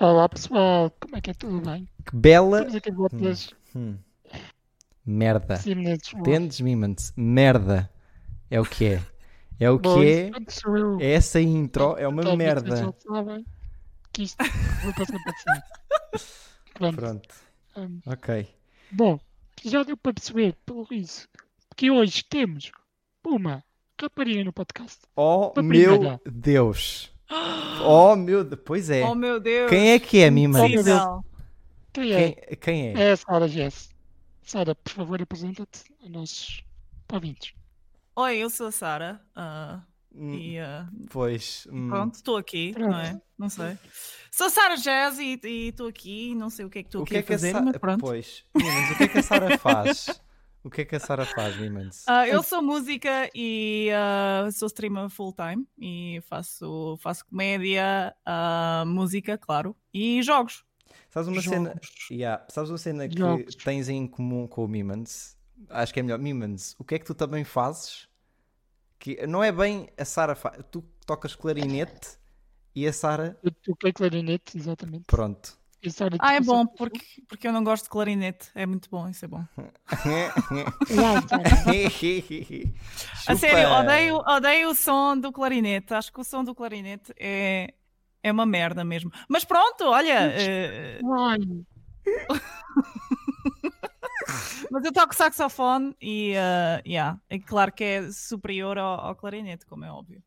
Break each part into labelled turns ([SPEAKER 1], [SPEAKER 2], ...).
[SPEAKER 1] Olá pessoal, como é que é tudo bem?
[SPEAKER 2] Que bela
[SPEAKER 1] Estamos aqui de voltas
[SPEAKER 2] hum, merda.
[SPEAKER 1] minutos.
[SPEAKER 2] Entendes, Mimans? Merda. É o que é. É o que é. Essa intro é uma
[SPEAKER 1] Talvez
[SPEAKER 2] merda.
[SPEAKER 1] sabem que isto vou passar para. Pronto.
[SPEAKER 2] Pronto.
[SPEAKER 1] hum,
[SPEAKER 2] Ok.
[SPEAKER 1] bom, já deu para perceber, pelo isso, que hoje temos uma rapariga no podcast.
[SPEAKER 2] Oh meu. Deus. Oh meu Deus. Pois é.
[SPEAKER 3] Oh meu Deus!
[SPEAKER 2] Quem é que é, Mimans?
[SPEAKER 3] Impossível.
[SPEAKER 1] Quem é?
[SPEAKER 2] Quem, quem é?
[SPEAKER 1] É a Sara Jess. Sara, por favor, apresenta-te a nossos ouvintes.
[SPEAKER 3] Oi, eu sou a Sara. ah,
[SPEAKER 2] Hum,
[SPEAKER 3] e ah,
[SPEAKER 2] Pois. hum,
[SPEAKER 3] pronto, estou aqui,
[SPEAKER 1] Pronto.
[SPEAKER 3] não é? Não sei. Sou a Sara Jazz e estou aqui. Não sei o que é que estou aqui
[SPEAKER 2] que é
[SPEAKER 3] a
[SPEAKER 2] que a
[SPEAKER 3] fazer,
[SPEAKER 2] Sara.
[SPEAKER 3] mas pronto.
[SPEAKER 2] Pois. Mimans, o que é que a Sara faz? O que é que a Sara faz, Mimans?
[SPEAKER 3] Ah, eu sou música e ah, sou streamer full-time e faço, faço comédia, ah, música, claro, e jogos.
[SPEAKER 2] Sabes uma cena.
[SPEAKER 1] Jogos.
[SPEAKER 2] Yeah, sabes uma cena que
[SPEAKER 1] Jogos.
[SPEAKER 2] tens em comum com o Mimans? Acho que é melhor. Mimans, o que é que tu também fazes? Que não é bem a Sara faz. Tu tocas clarinete e a Sara.
[SPEAKER 1] Eu toquei clarinete, exatamente.
[SPEAKER 2] Pronto.
[SPEAKER 3] Ah, é
[SPEAKER 1] tocou
[SPEAKER 3] bom, porque, porque eu não gosto de clarinete. É muito bom, isso é bom. A sério, odeio, odeio o som do clarinete. Acho que o som do clarinete é, é uma merda mesmo. Mas pronto, olha.
[SPEAKER 1] Ai,
[SPEAKER 3] mas eu toco saxofone e eh, yeah, é claro que é superior ao, ao clarinete, como é óbvio.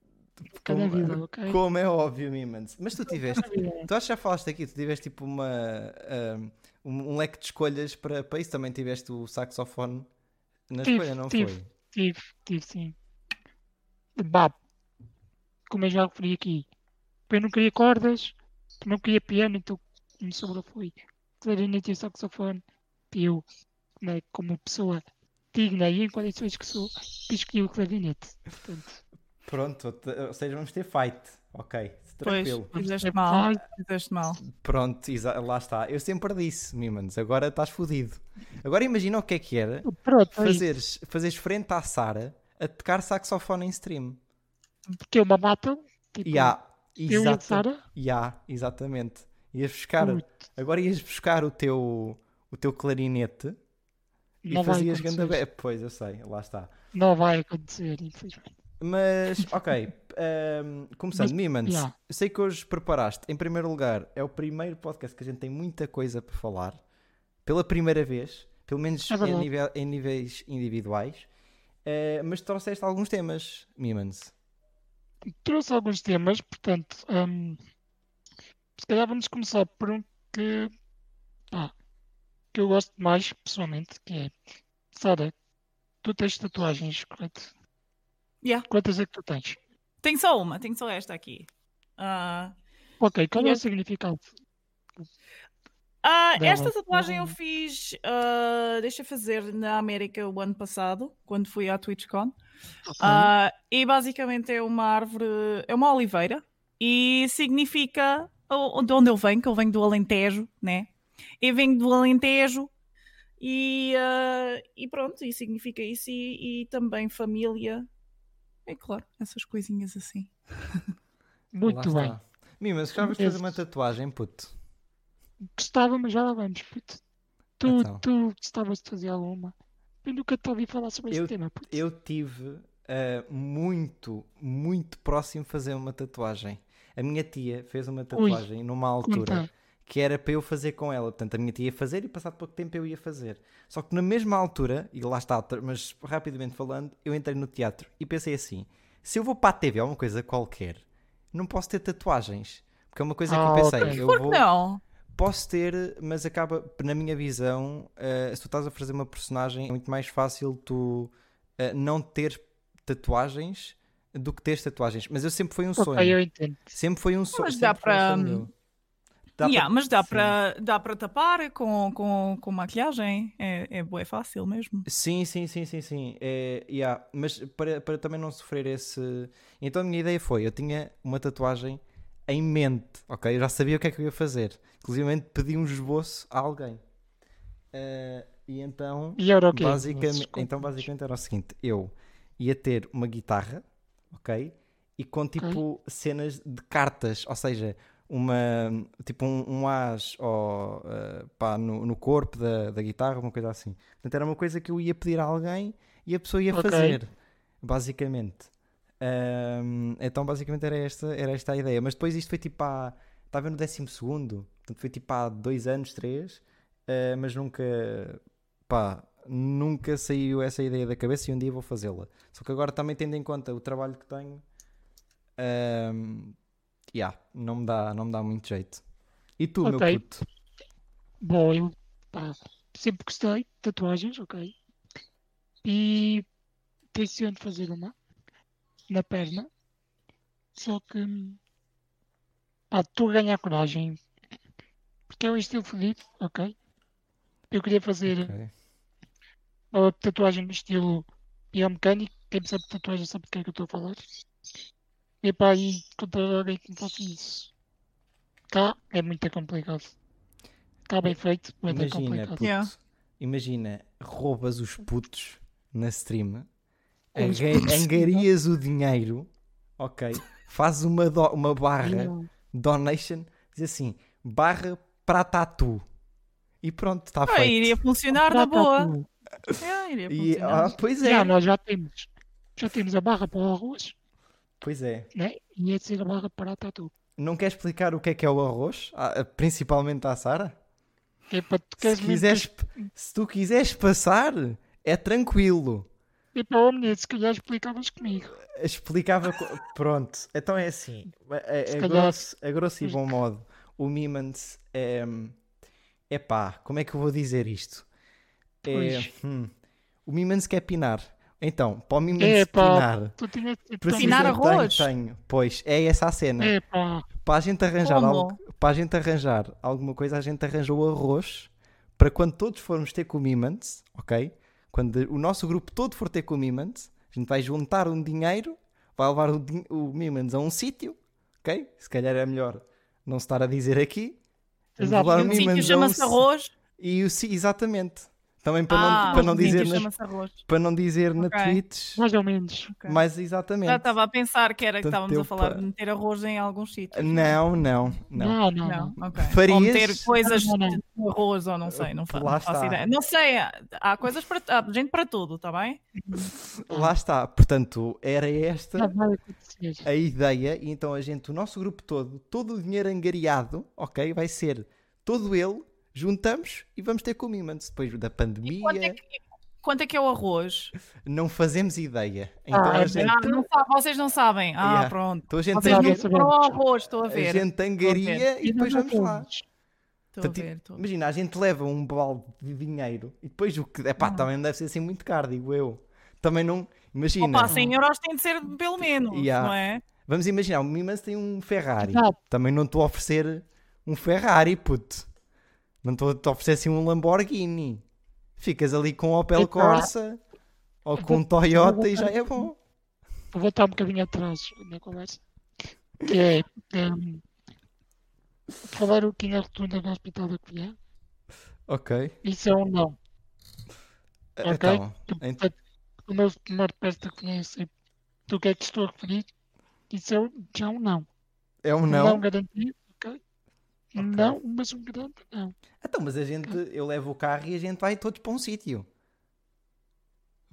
[SPEAKER 1] Cada
[SPEAKER 2] Como-
[SPEAKER 1] vida, ok?
[SPEAKER 2] Como é óbvio, Mimans. Mas tu tiveste. Tu acho que já falaste aqui, tu tiveste tipo uma. um, um leque de escolhas para, para isso. Também tiveste o saxofone na
[SPEAKER 1] Tive,
[SPEAKER 2] escolha, não
[SPEAKER 1] tive.
[SPEAKER 2] foi?
[SPEAKER 1] Tive, tive sim. Bah, como eu já referi aqui, eu não queria cordas, não queria piano, então me sobrou foi clarinete e saxofone. E eu, né, como pessoa digna e em condições que sou, escolhi o clarinete. Portanto,
[SPEAKER 2] Pronto, ou seja, vamos ter fight. Ok,
[SPEAKER 3] Pois,
[SPEAKER 2] tranquilo.
[SPEAKER 3] fizeste mal. Fizeste mal.
[SPEAKER 2] Pronto, lá está. Eu sempre disse, Mimans, agora estás fodido. Agora imagina o que é que era
[SPEAKER 1] pronto,
[SPEAKER 2] fazeres, fazeres frente à Sara a tocar saxofone em stream.
[SPEAKER 1] porque uma mata, tipo,
[SPEAKER 2] Ya,
[SPEAKER 1] eu e a Sara,
[SPEAKER 2] ya, exatamente. Ias buscar, agora ias buscar o teu, o teu clarinete e
[SPEAKER 1] não vai
[SPEAKER 2] fazias ganda Pois, eu sei, lá está.
[SPEAKER 1] Não vai acontecer, infelizmente.
[SPEAKER 2] Mas, ok, ehm, começando,
[SPEAKER 1] Mas,
[SPEAKER 2] Mimans, eu sei que hoje preparaste, em primeiro lugar, é o primeiro podcast que a gente tem muita coisa para falar, pela primeira vez, pelo menos
[SPEAKER 1] É
[SPEAKER 2] em, nível- em níveis individuais, Eh, mas trouxeste alguns temas, Mimans.
[SPEAKER 1] trouxe alguns temas, portanto, hum, se calhar vamos começar por um que, pá, que eu gosto mais pessoalmente, que é, Sara, tu tens tatuagens, correto?
[SPEAKER 3] Yeah.
[SPEAKER 1] Quantas é que tu tens?
[SPEAKER 3] Tenho só uma, tenho só esta aqui. Ah,
[SPEAKER 1] Ok, qual é o significado?
[SPEAKER 3] Ah,
[SPEAKER 1] Dela.
[SPEAKER 3] esta tatuagem eu fiz, ah, deixa fazer na América o ano passado, quando fui à TwitchCon.
[SPEAKER 1] Ok,
[SPEAKER 3] Ah, e basicamente é uma árvore, é uma oliveira e significa de onde eu venho, que eu venho do Alentejo, né? Eu venho do Alentejo e, ah, e pronto, e significa isso e, e também família. É claro, essas coisinhas assim.
[SPEAKER 1] muito bem.
[SPEAKER 2] está. Mimans, gostavas de fazer uma tatuagem, puto?
[SPEAKER 1] Gostava, mas já lá vamos, puto. Tu,
[SPEAKER 2] Então.
[SPEAKER 1] tu gostavas de fazer alguma? Eu nunca te ouvi falar sobre
[SPEAKER 2] Eu-
[SPEAKER 1] este tema, puto.
[SPEAKER 2] Eu tive eh, muito, muito próximo de fazer uma tatuagem. A minha tia fez uma tatuagem numa altura
[SPEAKER 1] Conta.
[SPEAKER 2] Que era para eu fazer com ela. Portanto, a minha tia ia fazer e passado pouco tempo eu ia fazer. Só que na mesma altura, e lá está, mas rapidamente falando, eu entrei no teatro e pensei assim: se eu vou para a TV ou uma coisa qualquer, não posso ter tatuagens. Porque é uma coisa que
[SPEAKER 1] Ah,
[SPEAKER 2] eu pensei,
[SPEAKER 1] ok.
[SPEAKER 2] eu
[SPEAKER 3] Por que
[SPEAKER 2] vou,
[SPEAKER 3] não?
[SPEAKER 2] posso ter, mas acaba, na minha visão, eh, se tu estás a fazer uma personagem, é muito mais fácil tu eh, não ter tatuagens do que ter tatuagens. Mas eu sempre foi um sonho.
[SPEAKER 1] Ok, eu entendo.
[SPEAKER 2] Sempre foi um sonho.
[SPEAKER 3] Mas dá
[SPEAKER 2] um
[SPEAKER 3] para-
[SPEAKER 2] sonho meu. Dá
[SPEAKER 3] Yeah,
[SPEAKER 2] para-
[SPEAKER 3] mas dá para dá para tapar com, com, com maquilhagem. É, é bué fácil mesmo.
[SPEAKER 2] Sim, sim, sim, sim, sim. É, yeah, Mas para, para também não sofrer esse. Então a minha ideia foi: eu tinha uma tatuagem em mente, ok? Eu já sabia o que é que eu ia fazer. Inclusive pedi um esboço a alguém. Eh, e então.
[SPEAKER 1] E era o quê?
[SPEAKER 2] Basicamente, então, basicamente era o seguinte: eu ia ter uma guitarra, ok? E com tipo cenas de cartas, ou seja, uma tipo um, um as ó, eh, pá, no, no corpo da, da guitarra, uma coisa assim. Portanto, era uma coisa que eu ia pedir a alguém e a pessoa ia
[SPEAKER 1] Ok.
[SPEAKER 2] fazer, basicamente. Ahm, então, basicamente, era esta, era esta a ideia. Mas depois isto foi tipo há. Estava no décimo segundo, portanto, foi tipo há dois anos, três, eh, mas nunca. pá, nunca saiu essa ideia da cabeça e um dia vou fazê-la. Só que agora também tendo em conta o trabalho que tenho, ahm, yeah, não, me dá, não me dá muito jeito. E tu, meu
[SPEAKER 1] Ok.
[SPEAKER 2] puto?
[SPEAKER 1] Bom, eu pá, sempre gostei de tatuagens, ok? E tenciono fazer uma na perna. Só que pá, estou a ganhar coragem. Porque é um estilo fodido, ok? Eu queria fazer
[SPEAKER 2] Ok.
[SPEAKER 1] uma tatuagem no estilo biomecânico. Quem sabe de tatuagem sabe do que é que eu estou a falar. E pá, aí encontrar alguém que me faça isso. Cá é muito complicado. Está bem feito, mas é
[SPEAKER 2] Imagina,
[SPEAKER 1] complicado.
[SPEAKER 2] puto,
[SPEAKER 3] Yeah.
[SPEAKER 2] imagina, roubas os putos na stream,
[SPEAKER 1] Os
[SPEAKER 2] anga-
[SPEAKER 1] putos.
[SPEAKER 2] angarias o dinheiro, ok? Fazes uma, do- uma barra
[SPEAKER 1] Não.
[SPEAKER 2] donation, diz assim, barra para tatu. E pronto, está
[SPEAKER 3] Ah,
[SPEAKER 2] feito.
[SPEAKER 3] iria funcionar na boa. É, iria
[SPEAKER 2] E,
[SPEAKER 3] funcionar.
[SPEAKER 2] ah, pois é,
[SPEAKER 1] Já, nós já temos. Já temos a barra para o arroz,
[SPEAKER 2] pois é.
[SPEAKER 1] né? E ia ser a barra para a tatu.
[SPEAKER 2] Não quer explicar o que é que é o arroz? Ah, principalmente à Sara?
[SPEAKER 1] É tu
[SPEAKER 2] Se, quiseres, se tu quiseres passar, é tranquilo.
[SPEAKER 1] E para o menino, se calhar explicavas comigo.
[SPEAKER 2] Explicava. co- Pronto, então é assim. A, a- a
[SPEAKER 1] calhar-
[SPEAKER 2] grosso, a grosso e bom modo, o Mimans é. É pá, como é que eu vou dizer isto? É, hum, o Mimans quer pinar. Então, para o Mimans
[SPEAKER 1] É pá,
[SPEAKER 2] pinar,
[SPEAKER 1] tu
[SPEAKER 3] Pinar
[SPEAKER 2] de-
[SPEAKER 3] arroz?
[SPEAKER 2] Tenho, tenho. Pois, é essa a cena.
[SPEAKER 1] Pá,
[SPEAKER 2] Para a gente arranjar
[SPEAKER 3] Como?
[SPEAKER 2] algo, para a gente arranjar alguma coisa, a gente arranjou o arroz para quando todos formos ter commitments, ok? Quando o nosso grupo todo for ter commitments, a gente vai juntar um dinheiro, vai levar o, o commitments a um sítio, ok? Se calhar é melhor não se estar a dizer aqui.
[SPEAKER 1] Exato.
[SPEAKER 2] levar
[SPEAKER 1] E
[SPEAKER 2] o
[SPEAKER 3] sítio
[SPEAKER 2] Mimans um
[SPEAKER 3] chama-se arroz.
[SPEAKER 2] E o exatamente. Também para
[SPEAKER 3] ah,
[SPEAKER 2] não, para não dizer, nas- para não dizer na
[SPEAKER 3] Ok.
[SPEAKER 2] tweets,
[SPEAKER 1] mais ou menos.
[SPEAKER 3] Ok.
[SPEAKER 2] mais
[SPEAKER 3] Já
[SPEAKER 2] exatamente.
[SPEAKER 3] estava a pensar que era que estávamos a falar
[SPEAKER 2] pa-
[SPEAKER 3] de meter arroz em alguns sítios.
[SPEAKER 2] Não, não, não.
[SPEAKER 1] Não, não,
[SPEAKER 3] Não,
[SPEAKER 1] não.
[SPEAKER 3] ok.
[SPEAKER 2] Farias?
[SPEAKER 3] Ou meter coisas
[SPEAKER 1] Não, não,
[SPEAKER 3] de arroz ou não sei, não, faço
[SPEAKER 2] está.
[SPEAKER 3] ideia. Não sei, há coisas para há gente para tudo, está bem?
[SPEAKER 2] Lá está. Portanto, era esta. A ideia, e então a gente, o nosso grupo todo, todo o dinheiro angariado, ok, vai ser todo ele, juntamos e vamos ter commitments. Depois da pandemia,
[SPEAKER 3] Quanto é, que, quanto é que é o arroz?
[SPEAKER 2] não fazemos ideia. Então
[SPEAKER 1] Ah,
[SPEAKER 2] a
[SPEAKER 1] é
[SPEAKER 2] gente,
[SPEAKER 3] Ah, não sabe, vocês não sabem. Ah,
[SPEAKER 2] Yeah.
[SPEAKER 3] pronto.
[SPEAKER 2] então a gente,
[SPEAKER 3] Vocês
[SPEAKER 1] Não,
[SPEAKER 3] não
[SPEAKER 1] não
[SPEAKER 3] o arroz, estou a
[SPEAKER 2] a
[SPEAKER 3] ver.
[SPEAKER 2] gente angaria e depois vamos lá.
[SPEAKER 3] Estou a ver, estou a ver.
[SPEAKER 2] Imagina, a gente leva um balde de dinheiro e depois o que. Epá,
[SPEAKER 3] Ah.
[SPEAKER 2] também não deve ser assim muito caro, digo eu. Também não. Imagina,
[SPEAKER 3] Opa, 100 euros tem de ser pelo menos,
[SPEAKER 2] Yeah.
[SPEAKER 3] não é?
[SPEAKER 2] vamos imaginar, o Mimans tem um Ferrari.
[SPEAKER 1] Exato.
[SPEAKER 2] Também não estou a oferecer um Ferrari, puto. Não estou a oferecer assim um Lamborghini. Ficas ali com o Opel. Corsa ou com um Toyota e já é bom.
[SPEAKER 1] Vou voltar um bocadinho atrás na conversa. Que é um, falar o que é rotunda do Hospital da Colher.
[SPEAKER 2] Ok.
[SPEAKER 1] Isso é um não. Ok?
[SPEAKER 2] Então, ent-
[SPEAKER 1] o meu primeiro peça de conhece do que é que estou a referir. Isso é um- já um não.
[SPEAKER 2] é um
[SPEAKER 1] Um
[SPEAKER 2] não.
[SPEAKER 1] não garantido, ok? Um não, mas um grande não.
[SPEAKER 2] Então, mas a gente, eu levo o carro e a gente vai todos para um sítio.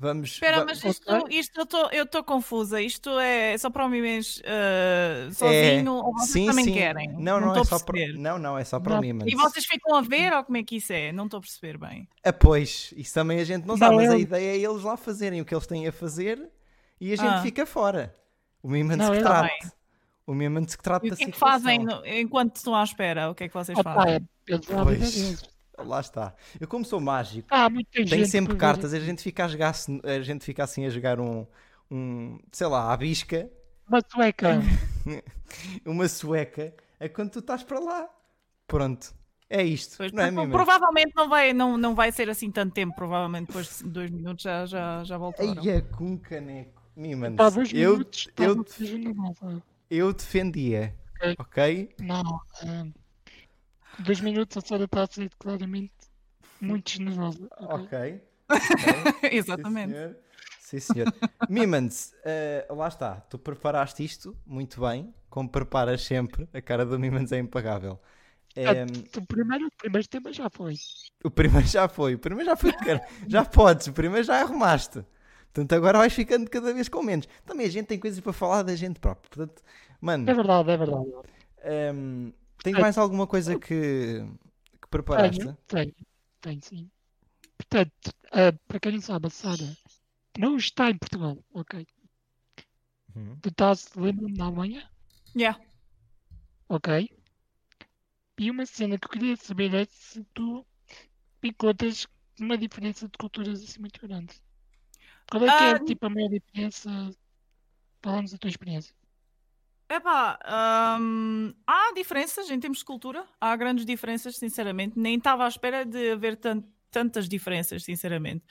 [SPEAKER 2] Vamos.
[SPEAKER 3] Espera, mas isto, isto eu estou confusa. Isto é só para o Mimens uh, sozinho ou vocês
[SPEAKER 2] É, sim,
[SPEAKER 3] também
[SPEAKER 2] sim.
[SPEAKER 3] querem?
[SPEAKER 2] Não, não,
[SPEAKER 3] estou
[SPEAKER 2] é só para. Não, não, é só para o
[SPEAKER 1] Não.
[SPEAKER 2] Mimans.
[SPEAKER 3] E vocês ficam a ver ou como é que isso é? Não estou a perceber bem.
[SPEAKER 2] Ah, pois, isso também a gente não sabe,
[SPEAKER 1] Não,
[SPEAKER 2] mas a ideia é eles lá fazerem o que eles têm a fazer e a gente
[SPEAKER 3] Ah.
[SPEAKER 2] fica fora. O Mimans
[SPEAKER 1] Não,
[SPEAKER 2] que
[SPEAKER 1] eu-.
[SPEAKER 2] O Mimans que trate
[SPEAKER 3] E
[SPEAKER 2] da
[SPEAKER 3] o que é que fazem no- enquanto estão à espera? O que é que vocês
[SPEAKER 1] Opa,
[SPEAKER 3] fazem?
[SPEAKER 1] é, vida
[SPEAKER 2] Pois. Lá está. Eu como sou mágico,
[SPEAKER 1] gente
[SPEAKER 2] tenho sempre cartas, a gente fica a jogar, a gente fica assim a jogar um, um sei lá, à bisca,
[SPEAKER 1] Uma sueca.
[SPEAKER 2] uma sueca, é quando tu estás para lá. Pronto. É isto.
[SPEAKER 3] Pois,
[SPEAKER 2] não é, Mimans?
[SPEAKER 3] provavelmente não vai, não, não vai ser assim tanto tempo. Provavelmente depois de dois minutos já, já, já voltaram.
[SPEAKER 2] Aí é com caneco. Mimans,
[SPEAKER 1] Pá, dois
[SPEAKER 2] eu,
[SPEAKER 1] minutos. tá
[SPEAKER 2] eu,
[SPEAKER 1] seja normal.
[SPEAKER 2] Eu defendia.
[SPEAKER 1] Ok. Não, é, dois minutos a Sara está a ser claramente muito generosa. ok?
[SPEAKER 2] Ok. ok. Sim,
[SPEAKER 3] Exatamente.
[SPEAKER 2] senhor. Sim, senhor. Mimans, uh, lá está. Tu preparaste isto muito bem, como preparas sempre. A cara do Mimans é impagável.
[SPEAKER 1] Um, o, primeiro, o primeiro tema já foi.
[SPEAKER 2] O primeiro já foi. O primeiro já foi. já podes. O primeiro já arrumaste. Portanto, agora vais ficando cada vez com menos. Também a gente tem coisas para falar da gente própria. Portanto, mano.
[SPEAKER 1] É verdade, é verdade.
[SPEAKER 2] Um, tens mais alguma coisa que, que preparaste?
[SPEAKER 1] Tenho, tenho, tenho sim. Portanto, uh, para quem não sabe, a Sara não está em Portugal, ok? Uhum. Tu estás, lembra-me, na Alemanha?
[SPEAKER 3] Yeah.
[SPEAKER 1] Ok. E uma cena que eu queria saber é se tu encontras uma diferença de culturas assim muito grande. Qual é que é, ah, tipo, a maior diferença? Falamos da tua experiência.
[SPEAKER 3] Epá, hum, há diferenças em termos de cultura, há grandes diferenças, sinceramente. Nem estava à espera de haver tant tantas diferenças, sinceramente.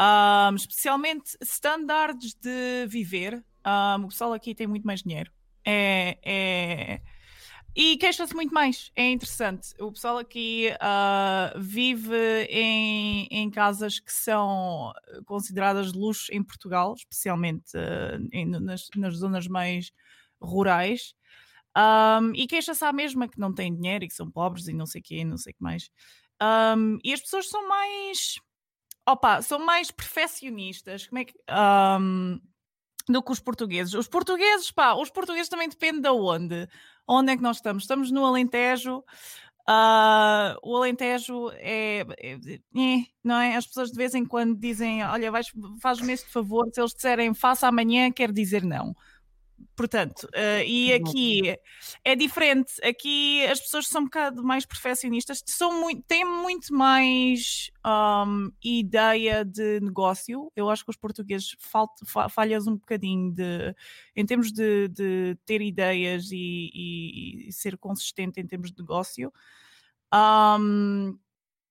[SPEAKER 3] Um, especialmente standards de viver. Um, o pessoal aqui tem muito mais dinheiro. É, é... E queixa-se muito mais. É interessante. O pessoal aqui uh, vive em, em casas que são consideradas de luxo em Portugal, especialmente uh, em, nas, nas zonas mais rurais. Um, e queixa-se à mesma que não têm dinheiro e que são pobres e não sei o quê, não sei o que mais. Um, e as pessoas são mais. Opa, são mais perfeccionistas. Como é que. Um, do que os portugueses. Os portugueses, pá, os portugueses também depende de onde. Onde é que nós estamos? Estamos no Alentejo. Uh, o Alentejo é, é, é, não é? As pessoas de vez em quando dizem: Olha, faz-me este favor. Se eles disserem faça amanhã, quer dizer não. Portanto, uh, e aqui é diferente. Aqui as pessoas são um bocado mais perfeccionistas, são muito, têm muito mais um, ideia de negócio. Eu acho que os portugueses falhas um bocadinho de, em termos de, de ter ideias e, e, e, ser consistente em termos de negócio. Um,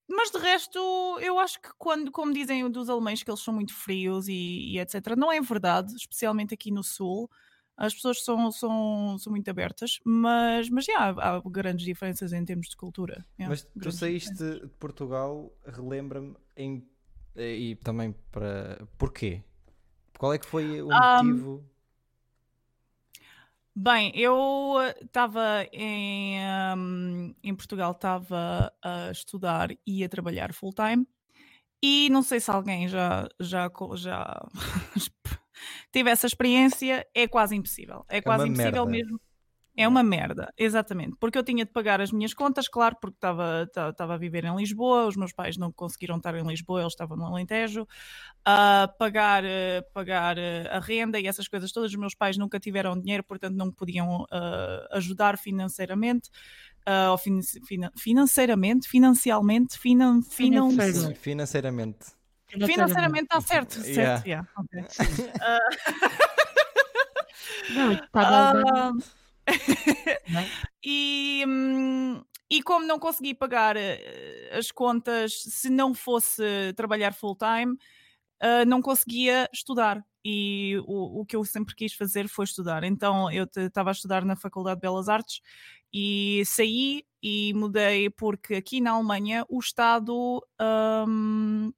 [SPEAKER 3] mas de resto, eu acho que quando, como dizem dos alemães, que eles são muito frios e, e etc., não é verdade, especialmente aqui no Sul as pessoas são, são, são muito abertas, mas, mas já, há, há grandes diferenças em termos de cultura.
[SPEAKER 2] mas tu saíste de Portugal, relembra-me em, e também para porquê? Qual é que foi o motivo? Um,
[SPEAKER 3] bem, eu estava em, um, em Portugal, estava a estudar e a trabalhar full time. E não sei se alguém já, já, já tive essa experiência, é quase impossível. É, é quase impossível merda. mesmo. É uma merda, exatamente. Porque eu tinha de pagar as minhas contas, claro, porque estava a viver em Lisboa, os meus pais não conseguiram estar em Lisboa, eles estavam no Alentejo. Uh, pagar, uh, pagar uh, a renda e essas coisas todas. Os meus pais nunca tiveram dinheiro, portanto não me podiam ajudar financeiramente. ou fin financeiramente, financialmente, finan finan
[SPEAKER 2] financeiramente.
[SPEAKER 3] Financeiramente está certo. Yeah. certo yeah. Okay.
[SPEAKER 1] Não, uh,
[SPEAKER 3] e, hum, e como não consegui pagar eh, as contas se não fosse trabalhar full time, uh, não conseguia estudar. E o, o que eu sempre quis fazer foi estudar. Então eu estava a estudar na Faculdade de Belas Artes e saí e mudei porque aqui na Alemanha o Estado um,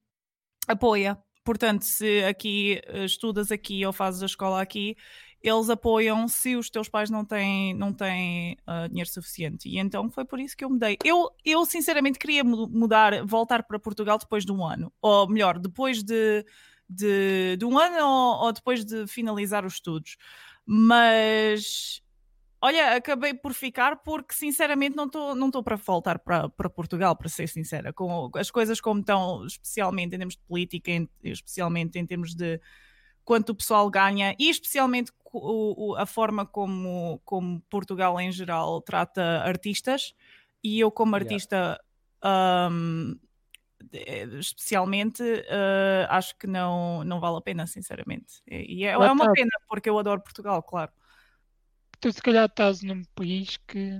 [SPEAKER 3] apoia. Portanto, se aqui eh, estudas aqui ou fazes a escola aqui, eles apoiam se os teus pais não têm, não têm uh, dinheiro suficiente. E então foi por isso que eu mudei. Eu, eu sinceramente queria mudar, voltar para Portugal depois de um ano. Ou melhor, depois de, de, de um ano ou, ou depois de finalizar os estudos. Mas Olha, acabei por ficar porque sinceramente não estou não para voltar para, para Portugal, para ser sincera. Com as coisas como estão, especialmente em termos de política, em, especialmente em termos de quanto o pessoal ganha e especialmente o, o, a forma como, como Portugal em geral trata artistas. E eu, como artista, yeah. um, especialmente, uh, acho que não, não vale a pena, sinceramente. E é, é uma pena porque eu adoro Portugal, claro
[SPEAKER 1] tu se calhar estás num país que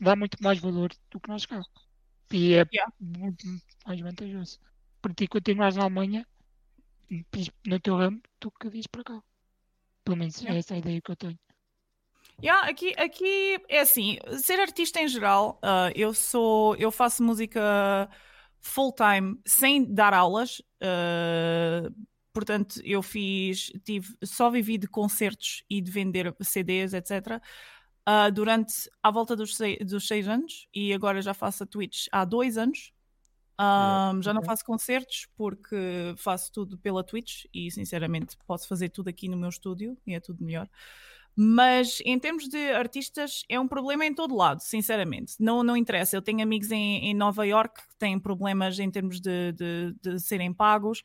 [SPEAKER 1] dá muito mais valor do que nós cá. E é yeah. muito mais vantajoso. Para ti continuares na Alemanha, no teu ramo, tu que dizes para cá. Pelo menos yeah. é essa a ideia que eu tenho.
[SPEAKER 3] Yeah, aqui, aqui é assim, ser artista em geral, uh, eu sou, eu faço música full time sem dar aulas. Uh, portanto, eu fiz, tive, só vivi de concertos e de vender CDs, etc. Uh, durante à volta dos seis, dos seis anos e agora já faço a Twitch há dois anos. Um, já não faço concertos porque faço tudo pela Twitch e sinceramente posso fazer tudo aqui no meu estúdio e é tudo melhor. Mas em termos de artistas, é um problema em todo lado, sinceramente. Não, não interessa. Eu tenho amigos em, em Nova York que têm problemas em termos de, de, de serem pagos.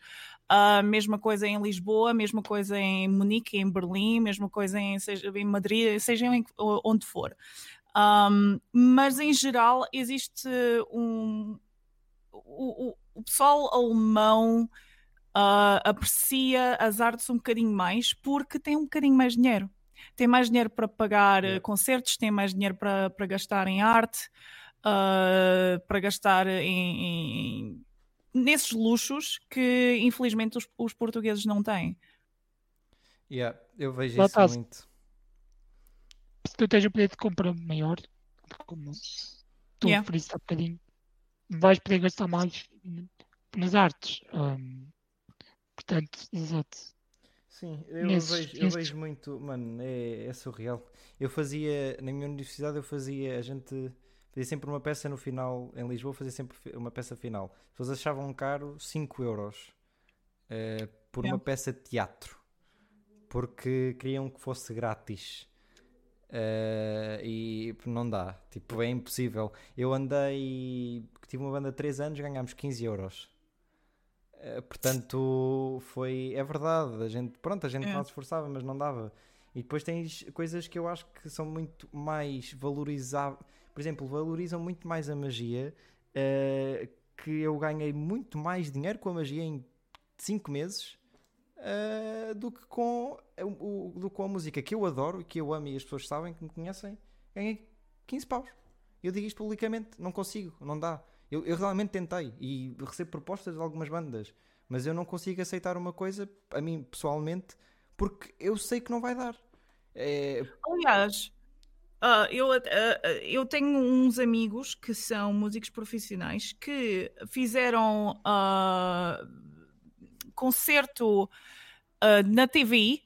[SPEAKER 3] Uh, mesma coisa em Lisboa, mesma coisa em Munique, em Berlim, mesma coisa em, seja, em Madrid, seja em, onde for. Um, mas em geral existe um. O, o, o pessoal alemão uh, aprecia as artes um bocadinho mais porque tem um bocadinho mais dinheiro tem mais dinheiro para pagar yeah. concertos, tem mais dinheiro para, para gastar em arte, uh, para gastar em, em, nesses luxos que infelizmente os, os portugueses não têm.
[SPEAKER 2] Yeah, eu vejo Lá isso tá. muito.
[SPEAKER 1] Se tu tens o poder de compra maior, como tu yeah. referiste há bocadinho, vais poder gastar mais nas artes. Um, portanto, exato.
[SPEAKER 2] Sim, eu, nesses, vejo, eu vejo muito, mano, é, é surreal. Eu fazia, na minha universidade, eu fazia, a gente fazia sempre uma peça no final, em Lisboa, fazia sempre uma peça final. As pessoas achavam caro 5 euros uh, por é. uma peça de teatro, porque queriam que fosse grátis. Uh, e não dá, tipo, é impossível. Eu andei, tive uma banda de 3 anos, ganhámos 15 euros. Eh, portanto, foi. É verdade, a gente, pronto, a gente é. não se esforçava, mas não dava. E depois tens coisas que eu acho que são muito mais valorizáveis. Por exemplo, valorizam muito mais a magia. Uh, que eu ganhei muito mais dinheiro com a magia em 5 meses uh, do, que com, o, do que com a música que eu adoro, que eu amo e as pessoas sabem que me conhecem. Ganhei 15 paus. Eu digo isto publicamente, não consigo, não dá. Eu, eu realmente tentei e recebo propostas de algumas bandas, mas eu não consigo aceitar uma coisa, a mim pessoalmente, porque eu sei que não vai dar. É...
[SPEAKER 3] Aliás, uh, eu, uh, eu tenho uns amigos que são músicos profissionais que fizeram uh, concerto na TV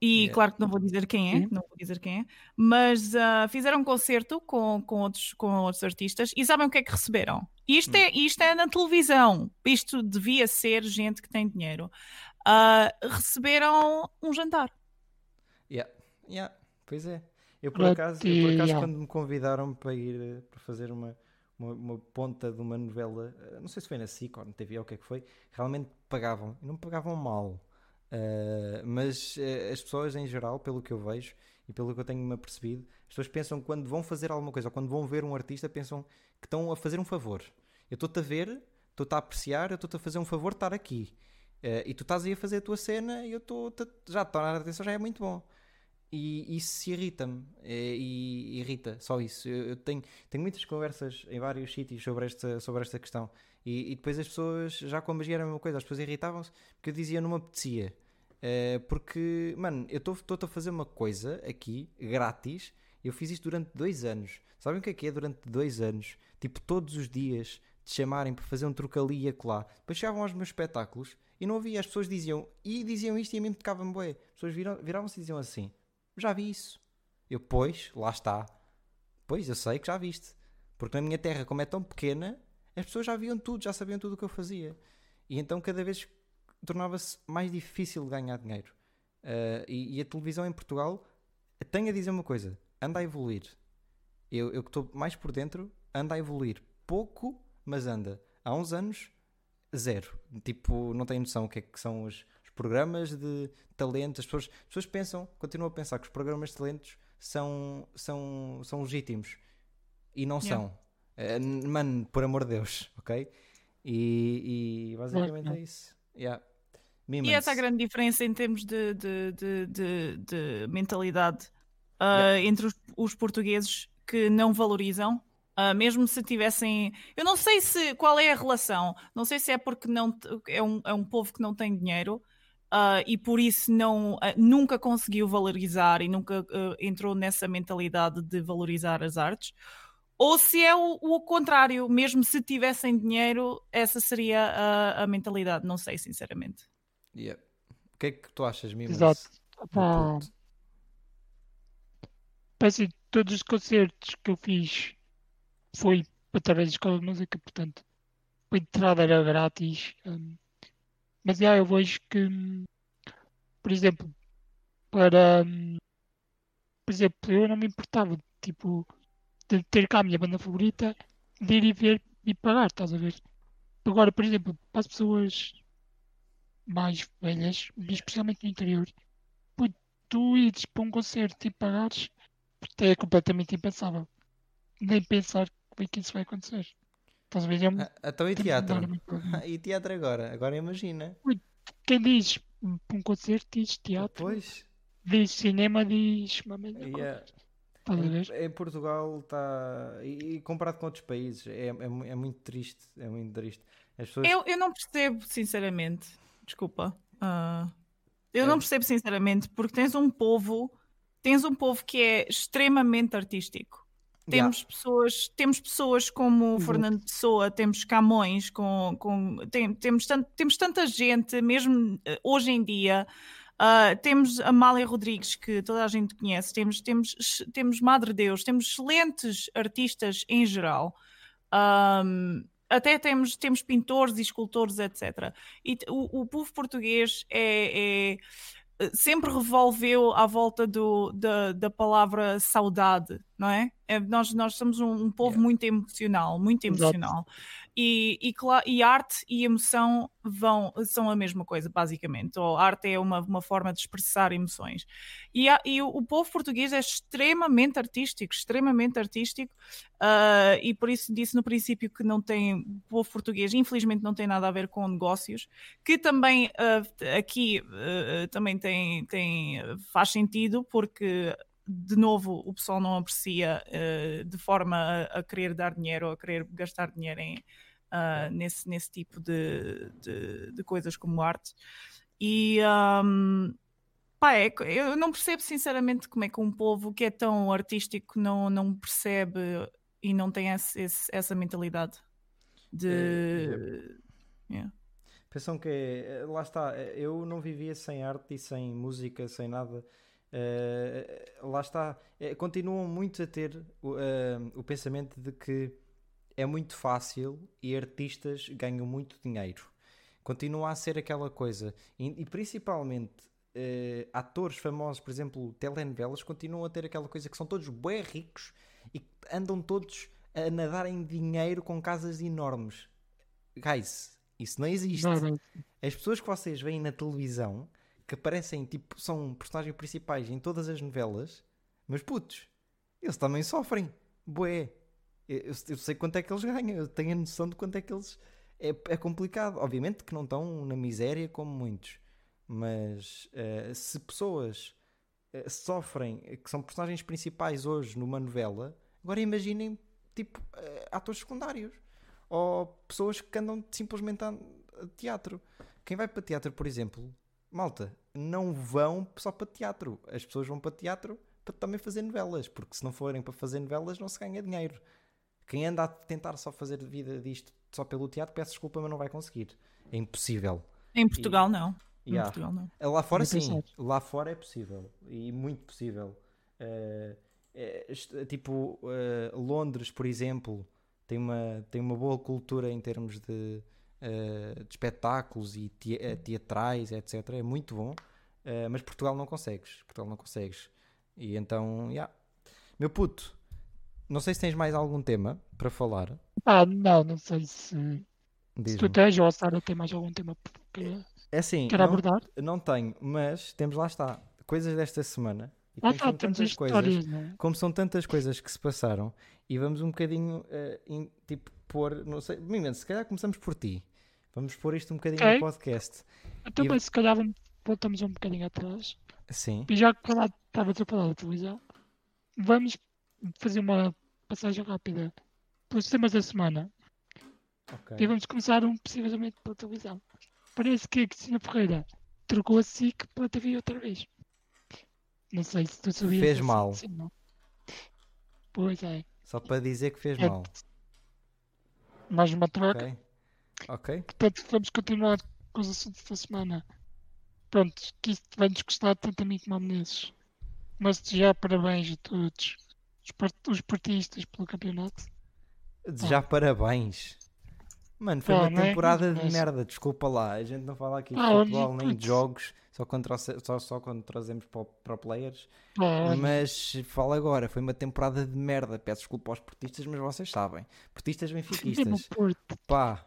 [SPEAKER 3] e yeah. claro que não vou dizer quem é, não vou dizer quem é, mas fizeram um concerto com, com, outros, com outros artistas e sabem o que é que receberam? Isto, é, isto é na televisão, isto devia ser gente que tem dinheiro. Receberam um jantar.
[SPEAKER 2] Yeah. Yeah. Pois é. Eu por acaso, eu, por acaso quando me convidaram para ir eh, para fazer uma, uma, uma, ponta de uma novela, eh, não sei se foi na SIC ou na TV ou o que é que foi, realmente pagavam. E não pagavam mal. Uh, mas uh, as pessoas em geral, pelo que eu vejo e pelo que eu tenho-me apercebido, as pessoas pensam que quando vão fazer alguma coisa ou quando vão ver um artista, pensam que estão a fazer um favor. Eu estou-te a ver, estou-te a apreciar, eu estou-te a fazer um favor de estar aqui. Uh, e tu estás aí a fazer a tua cena e eu estou já a tornar a atenção, já é muito bom. E isso irrita-me. E, e, irrita, só isso. Eu, eu, tenho, tenho muitas conversas em vários sítios sobre esta, sobre esta questão. E, e depois as pessoas, já com a magia era a mesma coisa, as pessoas irritavam-se porque eu dizia não me apetecia. Uh, porque, mano, eu estou a fazer uma coisa aqui, grátis. Eu fiz isto durante dois anos. Sabem o que é que é durante dois anos? Tipo, todos os dias te chamarem para fazer um trocali e acolá. Depois chegavam aos meus espetáculos e não havia. As pessoas diziam, e diziam isto e a mim me tocava-me bué. As pessoas viravam-se e diziam assim: Já vi isso. Eu, pois, lá está. Pois, eu sei que já viste. Porque na minha terra, como é tão pequena, as pessoas já viam tudo, já sabiam tudo o que eu fazia. E então, cada vez tornava-se mais difícil ganhar dinheiro. Uh, e, e, a televisão em Portugal, tenho a dizer uma coisa: anda a evoluir. Eu, eu que estou mais por dentro, anda a evoluir. Pouco, mas anda. Há uns anos, zero. Tipo, não tenho noção o que é que são os, programas de talento. As pessoas, as pessoas pensam, continuam a pensar que os programas de talentos são, são, são legítimos. E não yeah. são. Uh, mano, por amor de Deus, ok? E, e basicamente é isso. Yeah.
[SPEAKER 3] E essa é a grande diferença em termos de, de, de, de, de mentalidade uh, yeah. entre os, os, portugueses que não valorizam. Uh, mesmo se tivessem. Eu não sei se qual é a relação. Não sei se é porque não é um, é um povo que não tem dinheiro uh, e por isso não, nunca conseguiu valorizar e nunca entrou nessa mentalidade de valorizar as artes. Ou se é o, o contrário, mesmo se tivessem dinheiro, essa seria a, a mentalidade. Não sei, sinceramente.
[SPEAKER 2] Yeah. O que é que tu achas, Mimas?
[SPEAKER 1] Exato. Pá,
[SPEAKER 2] puto?
[SPEAKER 1] assim, todos os concertos que eu fiz foi através da escola de música, portanto, a entrada era grátis. hum. Mas já eu vejo que, por exemplo, para, por exemplo, eu não me importava, tipo, de ter cá a minha banda favorita, de ir e ver e pagar, estás a ver? Agora, por exemplo, para as pessoas mais velhas, especialmente no interior, tu ires para um concerto e pagares, é completamente impensável. Nem pensar como é que isso vai acontecer. Estás a ver? É um-
[SPEAKER 2] Ah, então e
[SPEAKER 1] que
[SPEAKER 2] teatro?
[SPEAKER 1] problema.
[SPEAKER 2] e teatro agora? Agora imagina.
[SPEAKER 1] Quem diz para um concerto diz teatro,
[SPEAKER 2] Pois.
[SPEAKER 1] diz cinema, diz uma.
[SPEAKER 2] Yeah.
[SPEAKER 1] Estás a ver?
[SPEAKER 2] Em, em Portugal está. E, e comparado com outros países, é, é, é muito triste. É muito triste. As pessoas.
[SPEAKER 3] Eu, eu não percebo, sinceramente. Desculpa. Ah, eu
[SPEAKER 2] É.
[SPEAKER 3] não percebo, sinceramente, porque tens um povo, tens um povo que é extremamente artístico.
[SPEAKER 2] Yeah.
[SPEAKER 3] Temos pessoas, temos pessoas como o
[SPEAKER 1] Exato.
[SPEAKER 3] Fernando Pessoa, temos Camões, com, com, tem- temos, temos tanta gente, mesmo eh, hoje em dia. Ah, temos Amália Rodrigues, que toda a gente conhece, temos, temos, temos Madre Deus, temos excelentes artistas em geral. Ahm, até temos, temos pintores e escultores, etc. E o, o povo português é, é- sempre revolveu à volta do, da, da palavra saudade, não é? É, nós, nós somos um, um povo
[SPEAKER 2] Yeah.
[SPEAKER 3] muito emocional, muito
[SPEAKER 1] Exato.
[SPEAKER 3] E, e, e arte e emoção vão, são a mesma coisa, basicamente. Ou arte é uma, uma forma de expressar emoções. E, e o, o povo português é extremamente artístico, extremamente artístico, ah, e por isso disse no princípio que não tem, o povo português infelizmente não tem nada a ver com negócios, que também ah, aqui ah, também tem, tem, faz sentido, porque de novo o pessoal não aprecia ah, de forma a, a querer dar dinheiro ou a querer gastar dinheiro em, ah, nesse, nesse tipo de, de, de coisas como arte. E ahm, pá, é, eu não percebo sinceramente como é que um povo que é tão artístico não, não percebe e não tem esse- esse- essa mentalidade de. Yeah.
[SPEAKER 2] Pensam que é- lá está, eu não vivia sem arte e sem música, sem nada. Eh, lá está, Eh, continuam muito a ter eh, o pensamento de que é muito fácil e artistas ganham muito dinheiro. Continua a ser aquela coisa. E, e principalmente eh, atores famosos, por exemplo, telenovelas, continuam a ter aquela coisa que são todos bué ricos e andam todos a nadar em dinheiro com casas enormes. Guys, isso não existe.
[SPEAKER 1] Não, não.
[SPEAKER 2] As pessoas que vocês veem na televisão que aparecem, tipo, são personagens principais em todas as novelas, mas putos, eles também sofrem. Bué. Eu, eu- sei quanto é que eles ganham, eu tenho a noção de quanto é que eles. É, é complicado. Obviamente que não estão na miséria como muitos, mas eh, se pessoas eh, sofrem, que são personagens principais hoje numa novela, agora imaginem, tipo, eh, atores secundários ou pessoas que andam simplesmente a teatro. Quem vai para teatro, por exemplo, malta, não vão só para teatro. As pessoas vão para teatro para também fazer novelas, porque se não forem para fazer novelas não se ganha dinheiro. Quem anda a tentar só fazer vida disto só pelo teatro, peço desculpa, mas não vai conseguir. É impossível.
[SPEAKER 3] Em Portugal, não. Em
[SPEAKER 2] Yeah.
[SPEAKER 3] Portugal, não.
[SPEAKER 2] Lá fora sim,
[SPEAKER 1] certo.
[SPEAKER 2] lá fora é possível e muito possível. Eh, est- tipo eh, Londres, por exemplo, tem uma, tem uma boa cultura em termos de, eh, de espetáculos e te- teatrais, etc. É muito bom, mas Portugal não consegues. Portugal não consegues. E então, yeah. meu puto, não sei se tens mais algum tema para falar.
[SPEAKER 1] Ah, não, não sei se, se tu tens ou a Sara tem mais algum tema que
[SPEAKER 2] É assim,
[SPEAKER 1] quer
[SPEAKER 2] não,
[SPEAKER 1] abordar.
[SPEAKER 2] não tenho, mas temos lá está coisas desta semana. E
[SPEAKER 1] Ah, tá,
[SPEAKER 2] são tantas coisas,
[SPEAKER 1] histórias, não é?
[SPEAKER 2] como são tantas coisas que se passaram e vamos um bocadinho eh, em- tipo pôr, não sei, Mimento, se calhar começamos por ti. Vamos pôr isto um bocadinho
[SPEAKER 1] Ok.
[SPEAKER 2] no podcast.
[SPEAKER 1] Então,
[SPEAKER 2] E-
[SPEAKER 1] se calhar voltamos um bocadinho atrás.
[SPEAKER 2] Sim.
[SPEAKER 1] E já que falar- estavas a televisão, vamos fazer uma passagem rápida pelos temas da semana.
[SPEAKER 2] Ok.
[SPEAKER 1] E vamos começar um possivelmente pela televisão. Parece que a Cristina Ferreira trocou a SIC pela TV outra vez. Não sei se tu sabias.
[SPEAKER 2] Fez
[SPEAKER 1] dessa-
[SPEAKER 2] mal.
[SPEAKER 1] sim, não. Pois é.
[SPEAKER 2] Só para dizer que fez
[SPEAKER 1] É.
[SPEAKER 2] mal.
[SPEAKER 1] Mais uma troca.
[SPEAKER 2] Ok. Ok.
[SPEAKER 1] Portanto, vamos continuar com os assuntos da semana. pronto, que isto vai descustar tanto a mim como a Menezes. Mas desejar parabéns a todos os, partistas pelo campeonato.
[SPEAKER 2] Desejar parabéns. Mano, foi uma
[SPEAKER 1] é?
[SPEAKER 2] temporada de
[SPEAKER 1] Mas-
[SPEAKER 2] merda, desculpa lá. A gente não fala aqui de
[SPEAKER 1] Ah,
[SPEAKER 2] futebol nem de jogos, só quando, trouxe- só, só quando trazemos para, para players.
[SPEAKER 1] Olha,
[SPEAKER 2] Mas fala agora, foi uma temporada de merda. Peço desculpa aos portistas, mas vocês sabem. Portistas benfiquistas. Pá,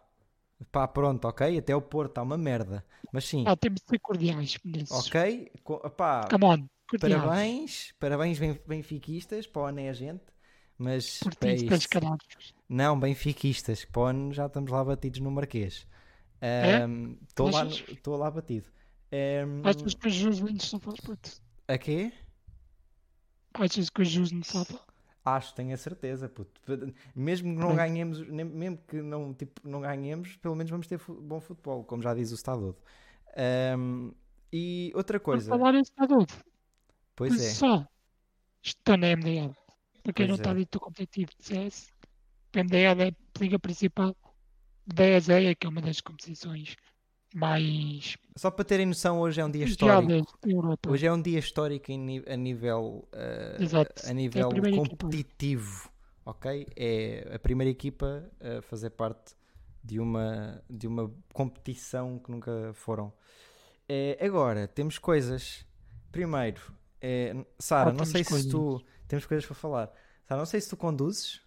[SPEAKER 2] pá, pronto, ok? Até o Porto está uma merda. Mas sim,
[SPEAKER 1] Ah, temos de ser cordiais,
[SPEAKER 2] ok? Pá,
[SPEAKER 1] Come on, cordiais.
[SPEAKER 2] parabéns, parabéns ben- benfiquistas, ano é a gente. Mas é
[SPEAKER 1] Portistas, caralho.
[SPEAKER 2] Não, benfiquistas, ano já estamos lá batidos no Marquês.
[SPEAKER 1] É?
[SPEAKER 2] Estou lá,
[SPEAKER 1] Achas?
[SPEAKER 2] estou lá batido. Ahm,
[SPEAKER 1] Achas que o Jus não faz puto?
[SPEAKER 2] a quê?
[SPEAKER 1] Achas que o Jus não sabe?
[SPEAKER 2] Acho, tenho a certeza, puto. Mesmo que não
[SPEAKER 1] Hum.
[SPEAKER 2] ganhemos, nem- mesmo que não, tipo, não ganhemos, pelo menos vamos ter bom futebol, como já diz o Estado. Ahm, e outra coisa,
[SPEAKER 1] falar em estado,
[SPEAKER 2] pois é,
[SPEAKER 1] só, estou na MDL. Para quem
[SPEAKER 2] Pois
[SPEAKER 1] não
[SPEAKER 2] é.
[SPEAKER 1] está dito competitivo de CS, a MDL é a liga principal da ESEA, que é uma das competições mais
[SPEAKER 2] só para terem noção, hoje é um dia histórico. Hoje é um dia histórico em a nível,
[SPEAKER 1] Exato.
[SPEAKER 2] a nível
[SPEAKER 1] primeira equipa.
[SPEAKER 2] competitivo, ok? É a primeira equipa a fazer parte de uma, de uma competição que nunca foram. É, agora, temos coisas. Primeiro, é, Sara,
[SPEAKER 1] Ah,
[SPEAKER 2] não sei se
[SPEAKER 1] coisas.
[SPEAKER 2] tu. Temos coisas para falar. Sara, não sei se tu conduzes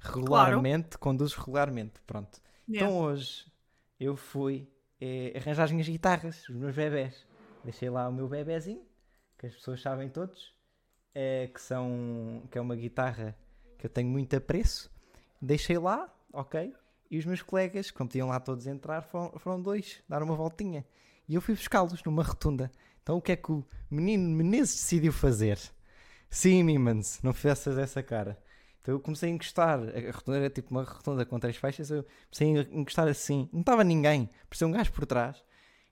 [SPEAKER 2] regularmente. Conduzes regularmente, pronto.
[SPEAKER 3] Yeah.
[SPEAKER 2] Então hoje eu fui eh, arranjar as minhas guitarras, os meus bebés. Deixei lá o meu bebezinho, que as pessoas sabem todos, eh, que, são, que é uma guitarra que eu tenho muito apreço. Deixei lá, ok? E os meus colegas, como podiam lá todos entrar, foram, foram dois, dar uma voltinha. E eu fui buscá-los numa rotunda. Então o que é que o menino Menezes decidiu fazer? Sim, Mimans, não faças essa cara. Então eu comecei a encostar, a rotunda era tipo uma rotunda com três faixas, eu comecei a encostar assim, não estava ninguém, parecia um gajo por trás,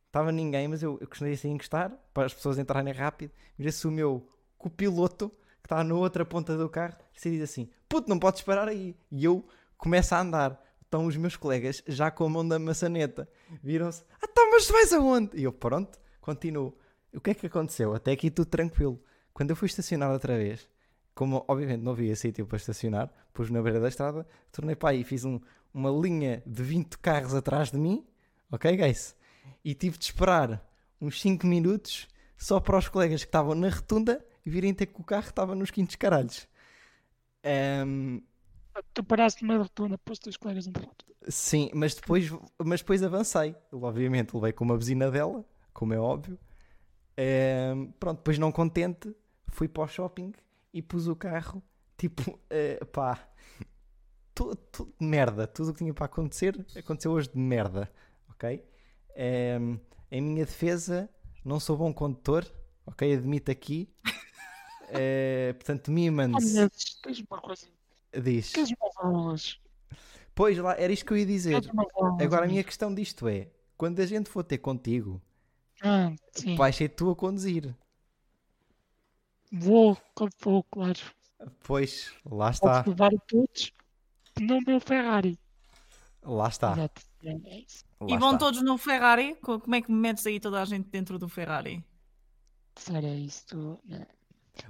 [SPEAKER 2] estava ninguém, mas eu, eu comecei assim a encostar para as pessoas entrarem rápido, vira-se o meu copiloto, que está na outra ponta do carro, e diz assim, puto, não podes parar aí, e eu começo a andar, estão os meus colegas já com a mão da maçaneta, viram-se, ah tá, mas tu vais aonde? E eu, pronto, continuo. O que é que aconteceu? Até aqui tudo tranquilo. Quando eu fui estacionar outra vez, como obviamente não havia sítio para estacionar, pus na beira da estrada, tornei para aí e fiz um- uma linha de 20 carros atrás de mim, ok, guys? E tive de esperar uns 5 minutos só para os colegas que estavam na rotunda e virem ter que o carro estava nos quintos caralhos. Ahm,
[SPEAKER 1] Tu paraste numa rotunda os teus colegas entrar.
[SPEAKER 2] sim, mas depois, mas depois avancei. Eu, obviamente levei com uma buzina dela, como é óbvio. Ahm, pronto, depois não contente, fui para o shopping e pus o carro, tipo, eh, pá, tudo, tudo de merda. Tudo o que tinha para acontecer aconteceu hoje de merda, ok? Em minha defesa, não sou bom condutor, ok? Admito aqui. Eh, portanto,
[SPEAKER 1] Ah, uma coisa.
[SPEAKER 2] diz. Pois lá, era isto que eu ia dizer. Agora a minha questão disto é: quando a gente for ter contigo,
[SPEAKER 1] Ah, sim.
[SPEAKER 2] vais ser tu a conduzir.
[SPEAKER 1] Vou, quando for, claro.
[SPEAKER 2] Pois, lá está,
[SPEAKER 1] Podes levar todos no meu Ferrari.
[SPEAKER 2] lá está.
[SPEAKER 1] Exato. É
[SPEAKER 3] E vão
[SPEAKER 2] está.
[SPEAKER 3] todos no Ferrari? Co- Como é que metes aí toda a gente dentro do Ferrari?
[SPEAKER 1] Será isto? Né?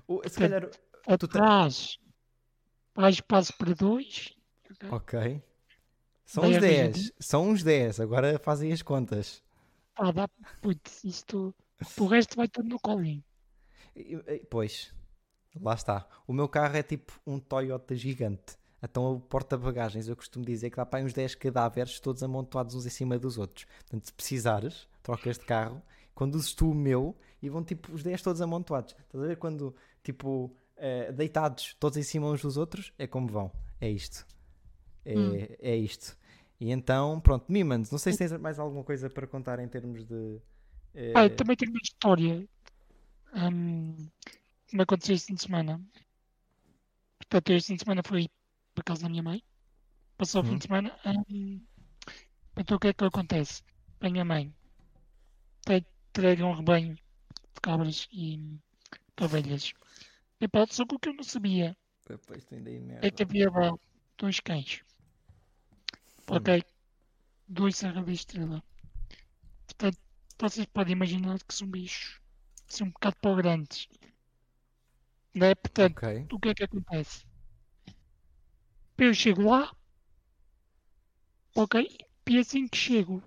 [SPEAKER 2] O- se calhar, Tu
[SPEAKER 1] Atrás. Há espaço para dois.
[SPEAKER 2] ok. São uns
[SPEAKER 1] arranjadinho.
[SPEAKER 2] 10, são uns 10. Agora fazem as contas.
[SPEAKER 1] Pá, dá. Putz, isto. O resto vai tudo no colinho.
[SPEAKER 2] Pois, lá está. O meu carro é tipo um Toyota gigante. Então o porta-bagagens, eu costumo dizer que dá para uns 10 cadáveres todos amontoados uns em cima dos outros. Portanto, se precisares, trocas de carro, conduzes tu o meu e vão tipo os 10 todos amontoados. Estás a ver quando, tipo, eh, deitados todos em cima uns dos outros? É como vão. É isto. É,
[SPEAKER 3] Hum.
[SPEAKER 2] é isto. E então, pronto, Mimans, não sei se tens mais alguma coisa para contar em termos de. eh,
[SPEAKER 1] Ah, também tenho uma história. que me aconteceu este fim de semana. Portanto, este fim de semana fui para casa da minha mãe. Passou o fim
[SPEAKER 2] Uhum.
[SPEAKER 1] de semana. hum, então, o que é que acontece? A minha mãe tem um rebanho de cabras e ovelhas. E pá, só que o que eu não sabia
[SPEAKER 2] merda.
[SPEAKER 1] é que havia lá dois cães. Ok? Dois Serra da Estrela. Portanto, vocês podem imaginar que são bichos são um bocado para grandes. Não é? Portanto,
[SPEAKER 2] Ok.
[SPEAKER 1] o que é que acontece? Eu chego lá, ok, e assim que chego,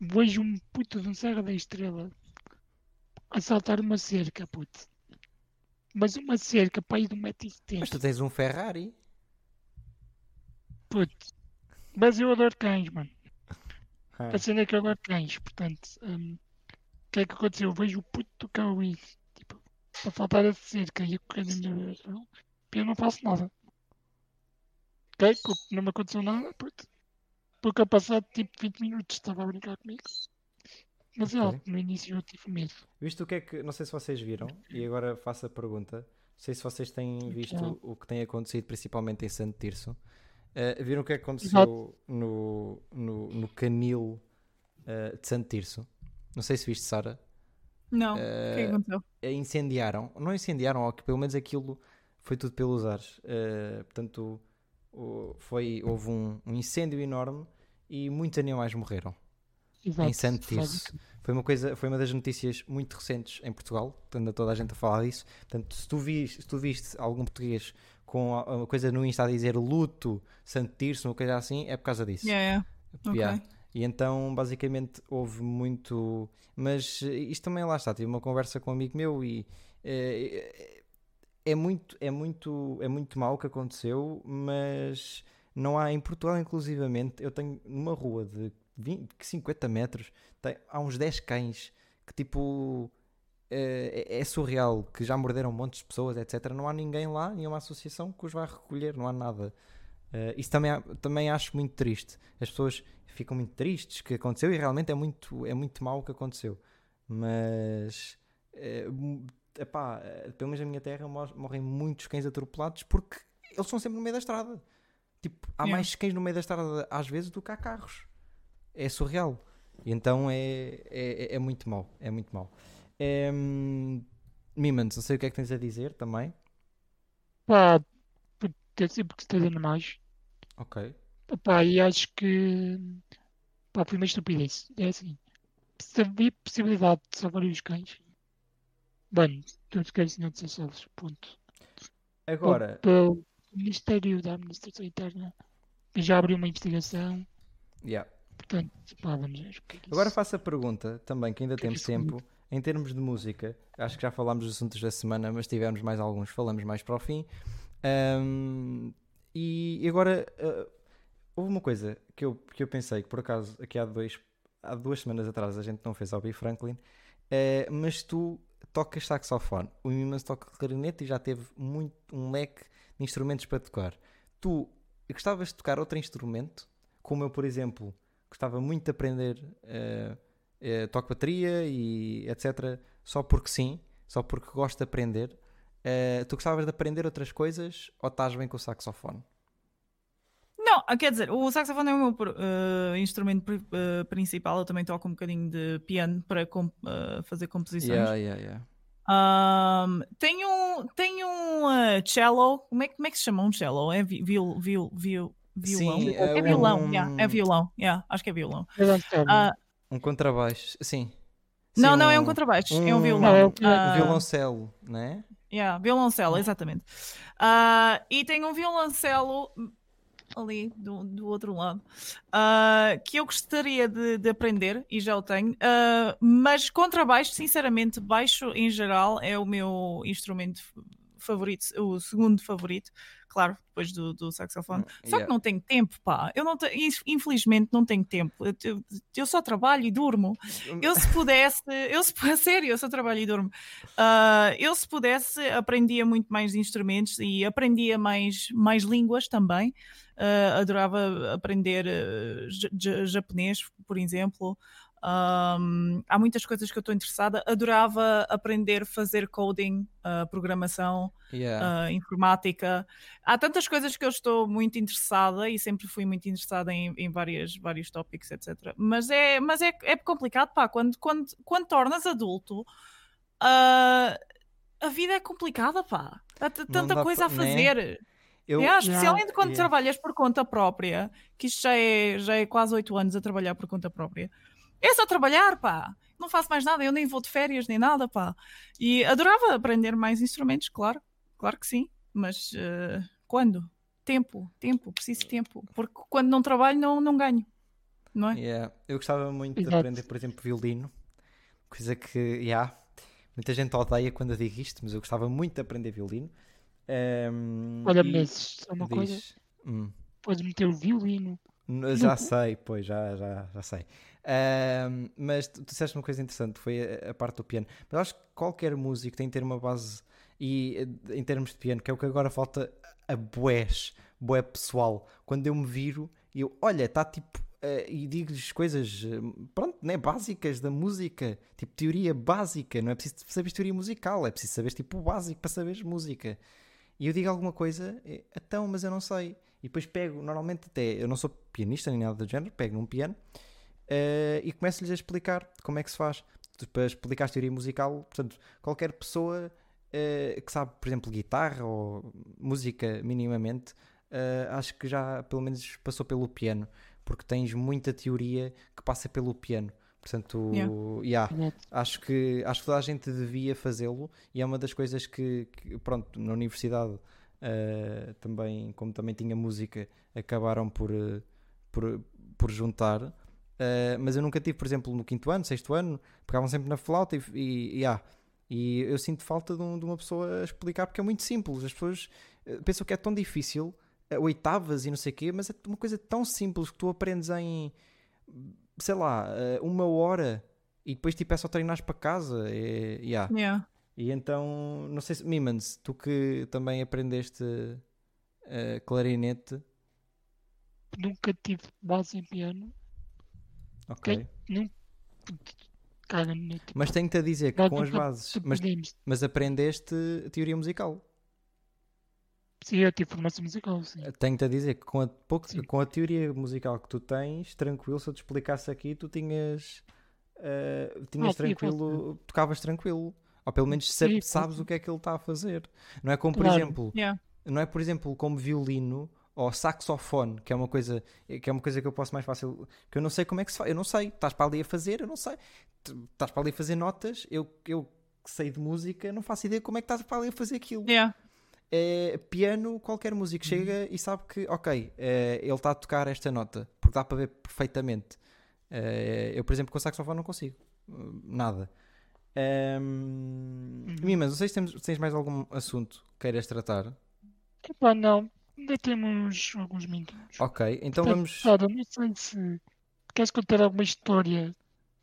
[SPEAKER 1] vejo um puto de um Serra da Estrela a saltar uma cerca, puto. Mas uma cerca para ir de
[SPEAKER 2] Mas
[SPEAKER 1] 1,70m,
[SPEAKER 2] tu tens um Ferrari.
[SPEAKER 1] puto. Mas eu adoro cães, mano.
[SPEAKER 2] Ah,
[SPEAKER 1] A cena é que eu adoro cães, portanto, hum, o que é que aconteceu? Eu vejo o puto do cão aí, tipo, a faltar a cerca e a correr na minha e eu não faço nada. Ok? Não me aconteceu nada, puto. Porque a passado tipo 20 minutos estava a brincar comigo. Mas é,
[SPEAKER 2] Ok.
[SPEAKER 1] no início eu tive medo.
[SPEAKER 2] Visto o que é que. Não sei se vocês viram, e agora faço a pergunta. Não sei se vocês têm visto
[SPEAKER 1] Não.
[SPEAKER 2] o que tem acontecido, principalmente em Santo Tirso. Eh, viram o que é que aconteceu no, no, no canil eh, de Santo Tirso? Não sei se viste, Sara.
[SPEAKER 3] Não, o que é que
[SPEAKER 2] Eh,
[SPEAKER 3] aconteceu?
[SPEAKER 2] incendiaram, não incendiaram, ou que pelo menos aquilo foi tudo pelos ares. Portanto, foi, houve um, um incêndio enorme e muitos animais morreram
[SPEAKER 1] Exato.
[SPEAKER 2] em Santo Tirso. Foi uma, coisa, foi uma das notícias muito recentes em Portugal, anda toda a gente a falar disso. Portanto, se tu, viste, se tu viste algum português com uma coisa no Insta a dizer luto, Santo Tirso, uma coisa assim, é por causa disso.
[SPEAKER 3] Yeah, yeah.
[SPEAKER 2] Yeah. E então, basicamente, houve muito. Mas isto também lá está. Tive uma conversa com um amigo meu e eh, é muito, é muito, é muito mal o que aconteceu, mas não há em Portugal, inclusivamente. Eu tenho numa rua de 20, 50 metros, tem, há uns 10 cães que tipo. Eh, É, é surreal que já morderam montes de pessoas, etc. Não há ninguém lá, nenhuma associação que os vá recolher, não há nada. Uh, isso também, também acho muito triste. As pessoas ficam muito tristes que aconteceu e realmente é muito, é muito mau o que aconteceu. Mas, mu- epá, pelo menos na minha terra mor- morrem muitos cães atropelados porque eles estão sempre no meio da estrada. Tipo, há
[SPEAKER 3] Yeah.
[SPEAKER 2] mais cães no meio da estrada às vezes do que há carros. É surreal. E então é, é, é muito mau. É muito mau. Hum, Mimans, não sei o que é que tens a dizer também.
[SPEAKER 1] Pá, porque eu sempre gostei de animais.
[SPEAKER 2] Ok.
[SPEAKER 1] Pá, e acho que pá, foi uma estupidez. É assim. Se havia possibilidade de salvar os cães, bem, todos querem senhor de salvos. Ponto.
[SPEAKER 2] Agora,
[SPEAKER 1] Pelo Ministério da Administração Interna já abriu uma investigação.
[SPEAKER 2] yeah.
[SPEAKER 1] Portanto, pá, vamos ver o que é que
[SPEAKER 2] Agora faço a pergunta também, que ainda
[SPEAKER 1] que é
[SPEAKER 2] temos tempo, em termos de música. Acho que já falámos dos assuntos da semana, mas tivemos mais alguns, falamos mais para o fim. Ahm, e agora ah, houve uma coisa que eu, que eu pensei que por acaso aqui há, dois, há duas semanas atrás a gente não fez ao B. Franklin, eh, mas tu tocas saxofone, o Mimans toca clarinete e já teve muito, um leque de instrumentos para tocar. Tu gostavas de tocar outro instrumento, como eu, por exemplo, gostava muito de aprender eh, eh, toco bateria e etc. Só porque sim, só porque gosto de aprender. Eh, tu gostavas de aprender outras coisas ou estás bem com o saxofone?
[SPEAKER 3] Não, ah, quer dizer, o saxofone é o meu eh, instrumento eh, principal. Eu também toco um bocadinho de piano para com- eh, fazer composições.
[SPEAKER 2] Yeah, yeah, yeah.
[SPEAKER 3] Ahm, tenho um, tenho um cello. Como é, que- como é que se chama um cello? É vi- viol, viol, viol, violão?
[SPEAKER 2] Sim,
[SPEAKER 3] é,
[SPEAKER 2] é
[SPEAKER 3] violão,
[SPEAKER 2] um-
[SPEAKER 3] yeah, é violão. Yeah, acho que é violão. Ah,
[SPEAKER 2] Um contrabaixo, sim.
[SPEAKER 3] não,
[SPEAKER 2] Sim,
[SPEAKER 3] não é um contrabaixo, é um
[SPEAKER 2] um-
[SPEAKER 3] violão.
[SPEAKER 1] É um
[SPEAKER 3] Ah,
[SPEAKER 2] violoncelo, não é?
[SPEAKER 3] Yeah, violoncelo, exatamente. Ah, e tem um violoncelo ali do, do outro lado ah, que eu gostaria de, de aprender e já o tenho, Ah, mas contrabaixo, sinceramente, baixo em geral é o meu instrumento favorito, o segundo favorito, claro, depois do, do saxofone. Só
[SPEAKER 2] Yeah.
[SPEAKER 3] que não tenho tempo, pá. Eu não te- infelizmente não tenho tempo. Eu, eu- eu só trabalho e durmo. Eu se pudesse, eu se, a sério, eu só trabalho e durmo. Ah, eu se pudesse, aprendia muito mais instrumentos e aprendia mais, mais línguas também. Ah, adorava aprender ja- japonês, por exemplo. Ahm, há muitas coisas que eu estou interessada. Adorava aprender a fazer coding, ah, programação
[SPEAKER 2] Yeah.
[SPEAKER 3] uh, informática. Há tantas coisas que eu estou muito interessada e sempre fui muito interessada em, em várias, vários tópicos, etc. Mas é, mas é, é complicado, pá, quando, quando, quando tornas adulto, uh, a vida é complicada, pá. Há tanta
[SPEAKER 2] dá
[SPEAKER 3] coisa a
[SPEAKER 2] né?
[SPEAKER 3] fazer.
[SPEAKER 2] Eu,
[SPEAKER 3] É, especialmente quando
[SPEAKER 2] yeah.
[SPEAKER 3] trabalhas por conta própria, que isto já é, já é quase oito anos a trabalhar por conta própria. É só trabalhar, pá. Não faço mais nada, eu nem vou de férias nem nada, pá. E adorava aprender mais instrumentos, claro. Claro que sim. Mas uh, quando? Tempo, tempo, preciso de tempo. Porque quando não trabalho, não, não ganho. Não é?
[SPEAKER 2] Yeah. Eu gostava muito
[SPEAKER 1] Exato.
[SPEAKER 2] de aprender, por exemplo, violino. Coisa que, yeah, muita gente odeia quando eu digo isto, mas eu gostava muito de aprender violino. Ehm,
[SPEAKER 1] Olha,
[SPEAKER 2] e
[SPEAKER 1] mas é uma coisa,
[SPEAKER 2] diz- Hum.
[SPEAKER 1] podes meter o violino.
[SPEAKER 2] Já sei, pois, já, já, já sei. Ahm, mas tu, tu disseste uma coisa interessante, foi a, a parte do piano. Mas acho que qualquer músico tem que ter uma base, e eh, em termos de piano, que é o que agora falta a boés, boé pessoal. Quando eu me viro, e eu, olha, está tipo, eh, e digo-lhes coisas, eh, pronto, né, básicas da música, tipo teoria básica, não é preciso saber teoria musical, é preciso saber tipo o básico para saberes música. E eu digo alguma coisa, então, mas eu não sei. E depois pego, normalmente até, eu não sou pianista nem nada do género, pego num piano eh, e começo-lhes a explicar como é que se faz. Para explicar a teoria musical, portanto, qualquer pessoa eh, que sabe, por exemplo, guitarra ou música minimamente, eh, acho que já pelo menos passou pelo piano, porque tens muita teoria que passa pelo piano. Portanto,
[SPEAKER 3] Yeah.
[SPEAKER 2] yeah, acho que acho que toda a gente devia fazê-lo e é uma das coisas que, que, pronto na universidade eh, também como também tinha música acabaram por eh, por, por juntar Eh, mas eu nunca tive por exemplo no quinto ano sexto ano pegavam sempre na flauta e e, e, ah, e eu sinto falta de, um- de uma pessoa a explicar porque é muito simples as pessoas pensam que é tão difícil oitavas e não sei o quê mas é uma coisa tão simples que tu aprendes em sei lá uma hora e depois tipo é só treinares para casa. É, yeah.
[SPEAKER 3] Yeah.
[SPEAKER 2] E então, não sei se. Mimans, tu que também aprendeste eh, clarinete.
[SPEAKER 1] Nunca tive base em piano.
[SPEAKER 2] Ok.
[SPEAKER 1] No tipo,
[SPEAKER 2] Mas tenho-te a dizer que com as
[SPEAKER 1] nunca
[SPEAKER 2] bases. Mas, mas aprendeste teoria musical.
[SPEAKER 1] Sim, eu tive formação musical, sim.
[SPEAKER 2] Tenho-te a dizer que com a, pouco, com a teoria musical que tu tens, tranquilo, se eu te explicasse aqui, tu tinhas. eh, tinhas
[SPEAKER 1] Ah,
[SPEAKER 2] tranquilo. Tocavas tranquilo. Ou pelo menos sabes o que é que ele está a fazer. Não é como, por
[SPEAKER 1] Claro.
[SPEAKER 2] exemplo.
[SPEAKER 3] Yeah.
[SPEAKER 2] não é por exemplo como violino ou saxofone que é uma coisa que é uma coisa que eu posso mais fácil que eu não sei como é que se faz eu não sei estás para ali a fazer eu não sei estás para ali a fazer notas eu eu que sei de música não faço ideia como é que estás para ali a fazer aquilo
[SPEAKER 3] Yeah.
[SPEAKER 2] é, piano qualquer músico chega e sabe que ok é, ele está a tocar esta nota porque dá para ver perfeitamente É, eu por exemplo com o saxofone não consigo hum, nada um, Mimas, não sei se temos, se tens mais algum assunto que queiras tratar
[SPEAKER 1] Epá, não. Ainda temos alguns minutos.
[SPEAKER 2] Ok, então vamos.
[SPEAKER 1] pensado, não sei se queres contar alguma história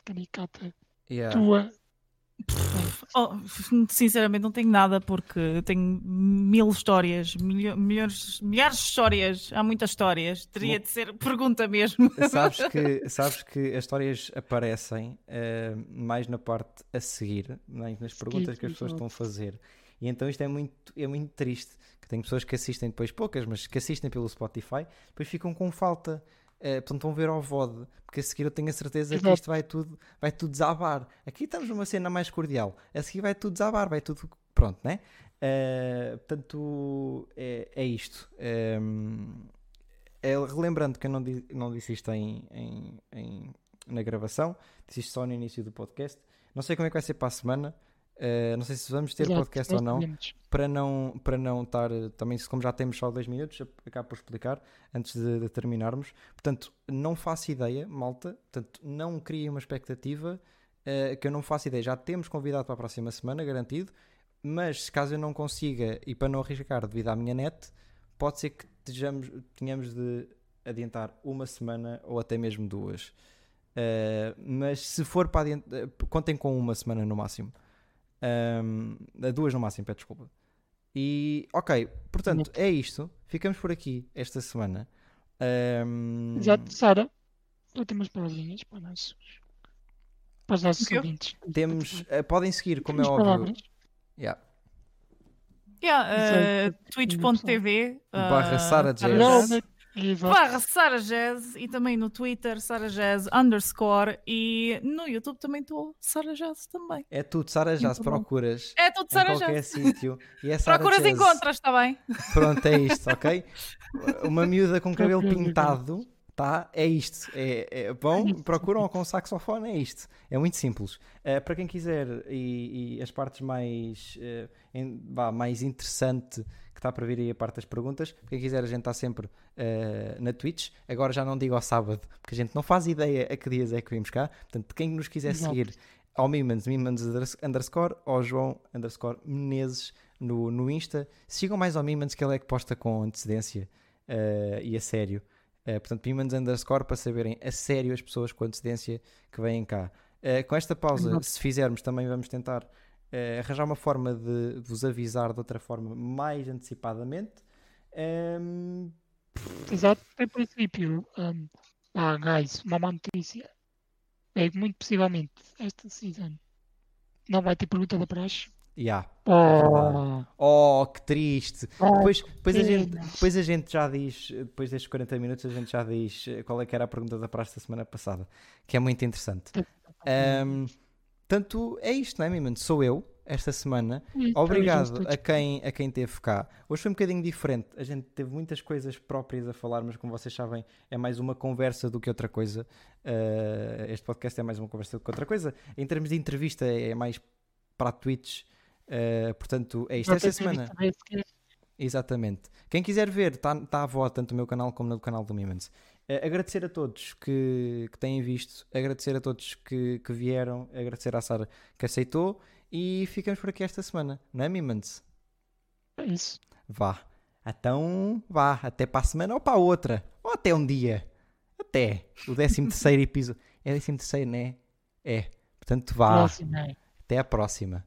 [SPEAKER 1] caricata
[SPEAKER 2] Yeah.
[SPEAKER 1] tua.
[SPEAKER 3] Oh, sinceramente, não tenho nada porque tenho mil histórias, milho- milhões, milhares de histórias. Há muitas histórias. Teria de ser pergunta mesmo.
[SPEAKER 2] Sabes que, sabes que as histórias aparecem eh, mais na parte a seguir, né, nas perguntas que as pessoas estão a fazer. E então isto é muito, é muito triste. Que tem pessoas que assistem depois, poucas, mas que assistem pelo Spotify, depois ficam com falta. Eh, portanto, vão ver ao VOD, porque a seguir eu tenho a certeza que
[SPEAKER 1] Exato.
[SPEAKER 2] isto vai tudo, vai tudo desabar. Aqui estamos numa cena mais cordial, a seguir vai tudo desabar, vai tudo. Pronto, né? Eh, portanto, é, é isto. Ehm, é, relembrando que eu não, di- não disse isto em, em- em- na gravação, disse isto só no início do podcast. Não sei como é que vai ser para a semana. Eh, não sei se vamos ter
[SPEAKER 1] Exato,
[SPEAKER 2] podcast ou não.
[SPEAKER 1] podemos.
[SPEAKER 2] Para não, para não estar eh, também, como já temos só dois minutos, acabo por explicar antes de, de terminarmos. Portanto, não faço ideia, malta. Portanto, não criem uma expectativa eh, que eu não faço ideia. Já temos convidado para a próxima semana, garantido. Mas se caso eu não consiga e para não arriscar devido à minha net, pode ser que tejamos, tenhamos de adiantar uma semana ou até mesmo duas. Uh, mas se for para adiantar, uh, contem com uma semana no máximo. Um, uh, duas no máximo, peço desculpa. E ok, portanto, é isto. Ficamos por aqui esta semana. Um,
[SPEAKER 1] Exato, Sara, últimas palavrinhas para, nossos, para os nossos ouvintes.
[SPEAKER 2] temos, uh, podem seguir, como é
[SPEAKER 1] Últimas
[SPEAKER 2] óbvio.
[SPEAKER 1] palavras.
[SPEAKER 2] Yeah.
[SPEAKER 3] Yeah, uh. Twitch.tv uh,
[SPEAKER 2] Barra Sara Jazz.
[SPEAKER 1] Exato.
[SPEAKER 3] Barra Sara Jazz e também no Twitter Sara Jazz underscore e no YouTube também estou Sara Jazz também.
[SPEAKER 2] É tudo, Sara,
[SPEAKER 3] Muito bom.
[SPEAKER 2] procuras
[SPEAKER 3] É tudo
[SPEAKER 2] em
[SPEAKER 3] Sara
[SPEAKER 2] qualquer
[SPEAKER 3] Jazz.
[SPEAKER 2] sítio. E é
[SPEAKER 3] Procuras
[SPEAKER 2] Jazz.
[SPEAKER 3] encontras, está bem?
[SPEAKER 2] Pronto, é isto, ok? Uma miúda com cabelo pintado Tá? É isto. É, é, vão, procuram com saxofone, é isto. É muito simples. Uh, para quem quiser, e, e as partes mais, uh, em, bah, mais interessante que está para vir aí a parte das perguntas, quem quiser, a gente está sempre uh, na Twitch. Agora já não digo ao sábado, porque a gente não faz ideia a que dias é que vimos cá. Portanto, quem nos quiser
[SPEAKER 1] Exato.
[SPEAKER 2] seguir ao Mimans, Mimans underscore, ao João underscore Menezes no, no Insta, sigam mais ao Mimans que ele é que posta com antecedência e a sério. Uh, portanto, Pimans underscore para saberem a sério as pessoas com antecedência que vêm cá. Uh, com esta pausa, Exato. se fizermos, também vamos tentar uh, arranjar uma forma de, vos avisar de outra forma mais antecipadamente. Um...
[SPEAKER 1] Exato, em princípio, um, ah, guys, uma má notícia é que muito possivelmente esta season não vai ter pergunta da praxe.
[SPEAKER 2] Yeah.
[SPEAKER 1] Oh.
[SPEAKER 2] oh, que triste. Oh, depois, depois, a gente, depois a gente já diz, depois destes 40 minutos, a gente já diz qual é que era a pergunta da praxe da semana passada, que é muito interessante. Um, tanto é isto, não é, Mimano? Sou eu, esta semana. Obrigado a quem, a quem teve cá. Hoje foi um bocadinho diferente. A gente teve muitas coisas próprias a falar, mas como vocês sabem, é mais uma conversa do que outra coisa. Uh, este podcast é mais uma conversa do que outra coisa. Em termos de entrevista, é mais para a Twitch Uh, portanto, é isto. Esta semana. Exatamente. Quem quiser ver, está tá à voz, tanto no meu canal como no canal do Mimans. Uh, agradecer a todos que, que têm visto, agradecer a todos que, que vieram, agradecer à Sara que aceitou e ficamos por aqui esta semana, não é, Mimans?
[SPEAKER 1] É isso.
[SPEAKER 2] Vá. Então, vá, até para a semana ou para a outra, ou até um dia. Até o 13 terceiro episódio. É 13 terceiro, não é? É. Portanto, vá. Até a próxima.